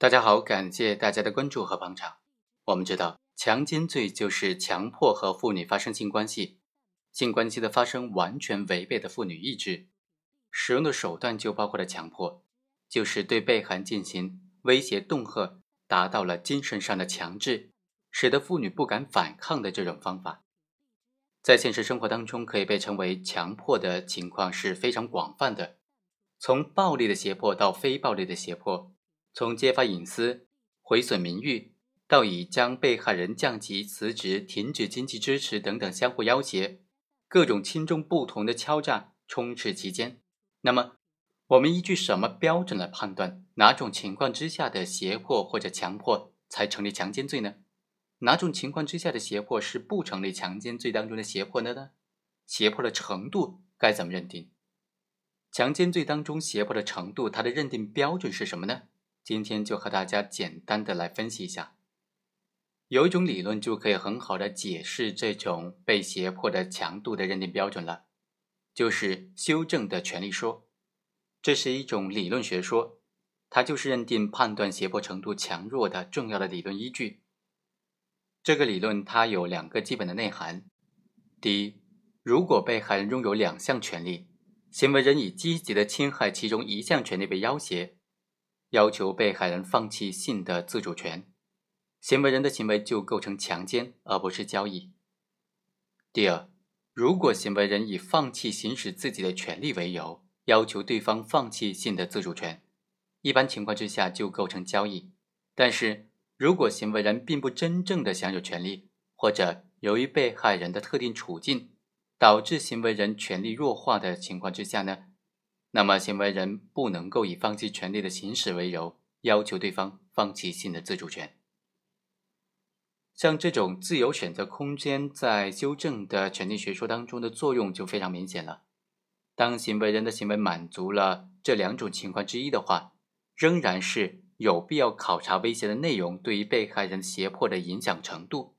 大家好，感谢大家的关注和捧场。我们知道，强奸罪就是强迫和妇女发生性关系，性关系的发生完全违背了妇女意志，使用的手段就包括了强迫，就是对被害人进行威胁、恫吓，达到了精神上的强制，使得妇女不敢反抗的这种方法。在现实生活当中，可以被称为强迫的情况是非常广泛的，从暴力的胁迫到非暴力的胁迫。从揭发隐私、毁损名誉，到以将被害人降级、辞职、停止经济支持等等相互要挟，各种轻重不同的敲诈充斥其间。那么，我们依据什么标准来判断哪种情况之下的胁迫或者强迫才成立强奸罪呢？哪种情况之下的胁迫是不成立强奸罪当中的胁迫的呢？胁迫的程度该怎么认定？强奸罪当中胁迫的程度，它的认定标准是什么呢？今天就和大家简单的来分析一下，有一种理论就可以很好的解释这种被胁迫的强度的认定标准了，就是修正的权利说。这是一种理论学说，它就是认定判断胁迫程度强弱的重要的理论依据。这个理论它有两个基本的内涵：第一，如果被害人拥有两项权利，行为人以积极的侵害其中一项权利被要挟。要求被害人放弃性的自主权，行为人的行为就构成强奸，而不是交易。第二，如果行为人以放弃行使自己的权利为由，要求对方放弃性的自主权，一般情况之下就构成交易。但是如果行为人并不真正的享有权利，或者由于被害人的特定处境导致行为人权利弱化的情况之下呢？那么，行为人不能够以放弃权利的行使为由，要求对方放弃性的自主权。像这种自由选择空间，在修正的权利学说当中的作用就非常明显了。当行为人的行为满足了这两种情况之一的话，仍然是有必要考察威胁的内容对于被害人胁迫的影响程度。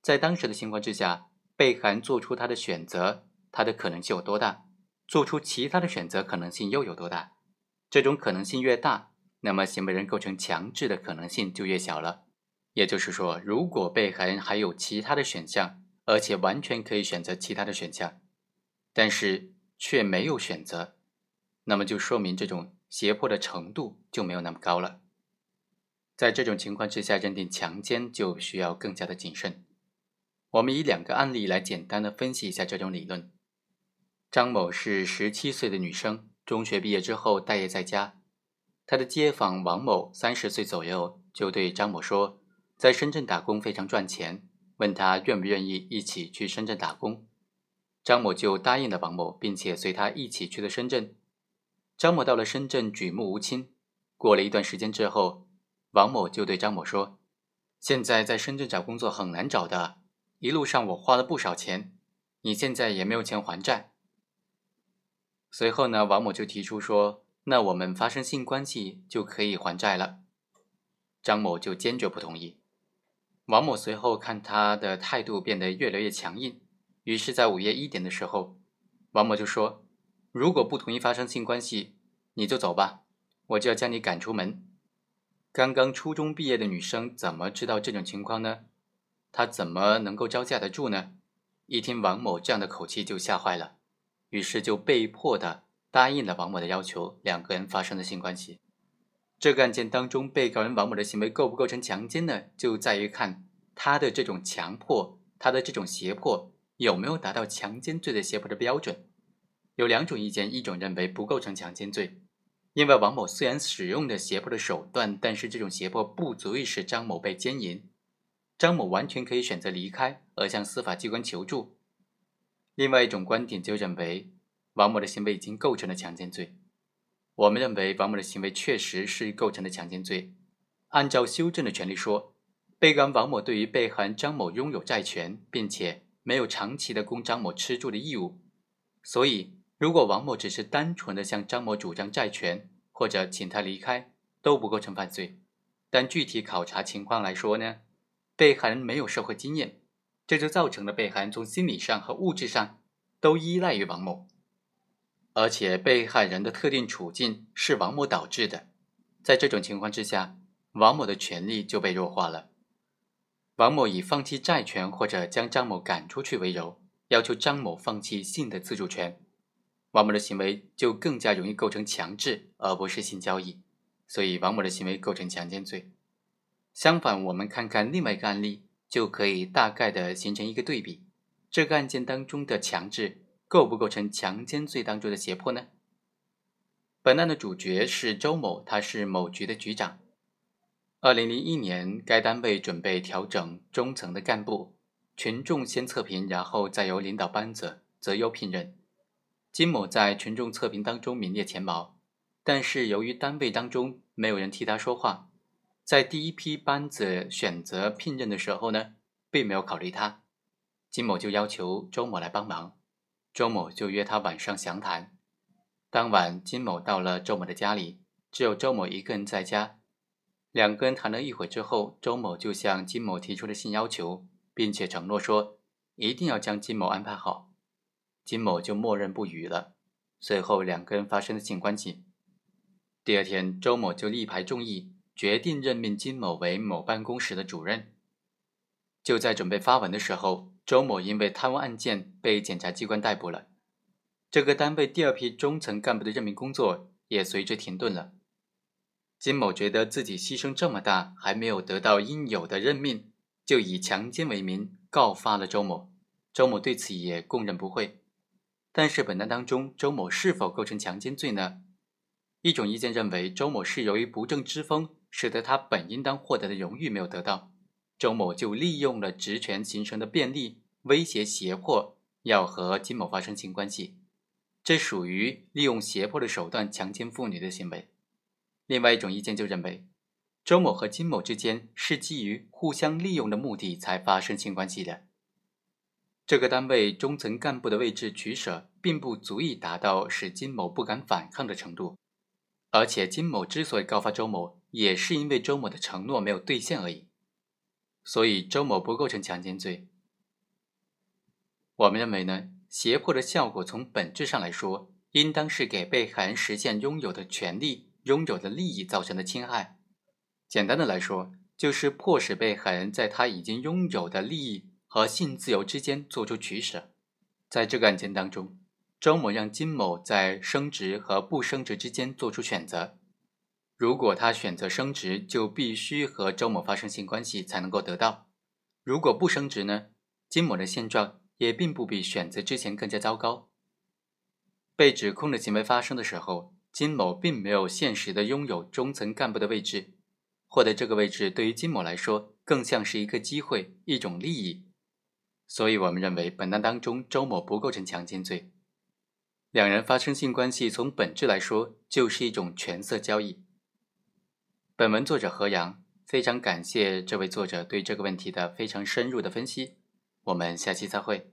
在当时的情况之下，被害人做出他的选择，他的可能性有多大？做出其他的选择可能性又有多大？这种可能性越大，那么行为人构成强制的可能性就越小了。也就是说，如果被害人还有其他的选项，而且完全可以选择其他的选项，但是却没有选择，那么就说明这种胁迫的程度就没有那么高了。在这种情况之下，认定强奸就需要更加的谨慎。我们以两个案例来简单的分析一下这种理论。张某是十七岁的女生，中学毕业之后待业在家。她的街坊王某三十岁左右，就对张某说，在深圳打工非常赚钱，问他愿不愿意一起去深圳打工。张某就答应了王某，并且随他一起去了深圳。张某到了深圳举目无亲。过了一段时间之后，王某就对张某说：“现在在深圳找工作很难找的，一路上我花了不少钱，你现在也没有钱还债。”随后呢，王某就提出说：“那我们发生性关系就可以还债了。”张某就坚决不同意。王某随后看他的态度变得越来越强硬，于是，在午夜一点的时候，王某就说：“如果不同意发生性关系，你就走吧，我就要将你赶出门。”刚刚初中毕业的女生怎么知道这种情况呢？她怎么能够招架得住呢？一听王某这样的口气，就吓坏了。于是就被迫的答应了王某的要求，两个人发生了性关系。这个案件当中，被告人王某的行为构不构成强奸呢？就在于看他的这种强迫，他的这种胁迫有没有达到强奸罪的胁迫的标准。有两种意见，一种认为不构成强奸罪，因为王某虽然使用的胁迫的手段，但是这种胁迫不足以使张某被奸淫，张某完全可以选择离开而向司法机关求助。另外一种观点就认为，王某的行为已经构成了强奸罪。我们认为，王某的行为确实是构成了强奸罪。按照修正的权利说，被告人王某对于被害人张某拥有债权，并且没有长期的供张某吃住的义务，所以如果王某只是单纯的向张某主张债权或者请他离开，都不构成犯罪。但具体考察情况来说呢，被害人没有社会经验。这就造成了被害人从心理上和物质上都依赖于王某，而且被害人的特定处境是王某导致的。在这种情况之下，王某的权利就被弱化了。王某以放弃债权或者将张某赶出去为由，要求张某放弃性的自主权，王某的行为就更加容易构成强制，而不是性交易，所以王某的行为构成强奸罪。相反，我们看看另外一个案例，就可以大概的形成一个对比：这个案件当中的强制构不构成强奸罪当中的胁迫呢？本案的主角是周某，他是某局的局长。二零零一年，该单位准备调整中层的干部，群众先测评，然后再由领导班子择优聘任。金某在群众测评当中名列前茅，但是由于单位当中没有人替他说话，在第一批班子选择聘任的时候呢，并没有考虑他。金某就要求周某来帮忙，周某就约他晚上详谈。当晚，金某到了周某的家里，只有周某一个人在家。两个人谈了一会之后，周某就向金某提出了性要求，并且承诺说一定要将金某安排好。金某就默认不语了。随后，两个人发生了性关系。第二天，周某就力排众议，决定任命金某为某办公室的主任。就在准备发文的时候，周某因为贪污案件被检察机关逮捕了。这个单位第二批中层干部的任命工作也随之停顿了。金某觉得自己牺牲这么大，还没有得到应有的任命，就以强奸为名告发了周某。周某对此也供认不讳。但是本案当中，周某是否构成强奸罪呢？一种意见认为，周某是由于不正之风，使得他本应当获得的荣誉没有得到，周某就利用了职权形成的便利，威胁胁迫要和金某发生性关系。这属于利用胁迫的手段强奸妇女的行为。另外一种意见就认为，周某和金某之间是基于互相利用的目的才发生性关系的。这个单位中层干部的位置取舍，并不足以达到使金某不敢反抗的程度。而且金某之所以告发周某，也是因为周某的承诺没有兑现而已。所以周某不构成强奸罪。我们认为呢？胁迫的效果，从本质上来说，应当是给被害人实现拥有的权利、拥有的利益造成的侵害。简单的来说，就是迫使被害人在他已经拥有的利益和性自由之间做出取舍。在这个案件当中，周某让金某在升职和不升职之间做出选择。如果他选择升职，就必须和周某发生性关系才能够得到；如果不升职呢？金某的现状。也并不比选择之前更加糟糕。被指控的行为发生的时候，金某并没有现实的拥有中层干部的位置，获得这个位置对于金某来说更像是一个机会、一种利益。所以，我们认为本案当中周某不构成强奸罪。两人发生性关系，从本质来说就是一种权色交易。本文作者何阳，非常感谢这位作者对这个问题的非常深入的分析。我们下期再会。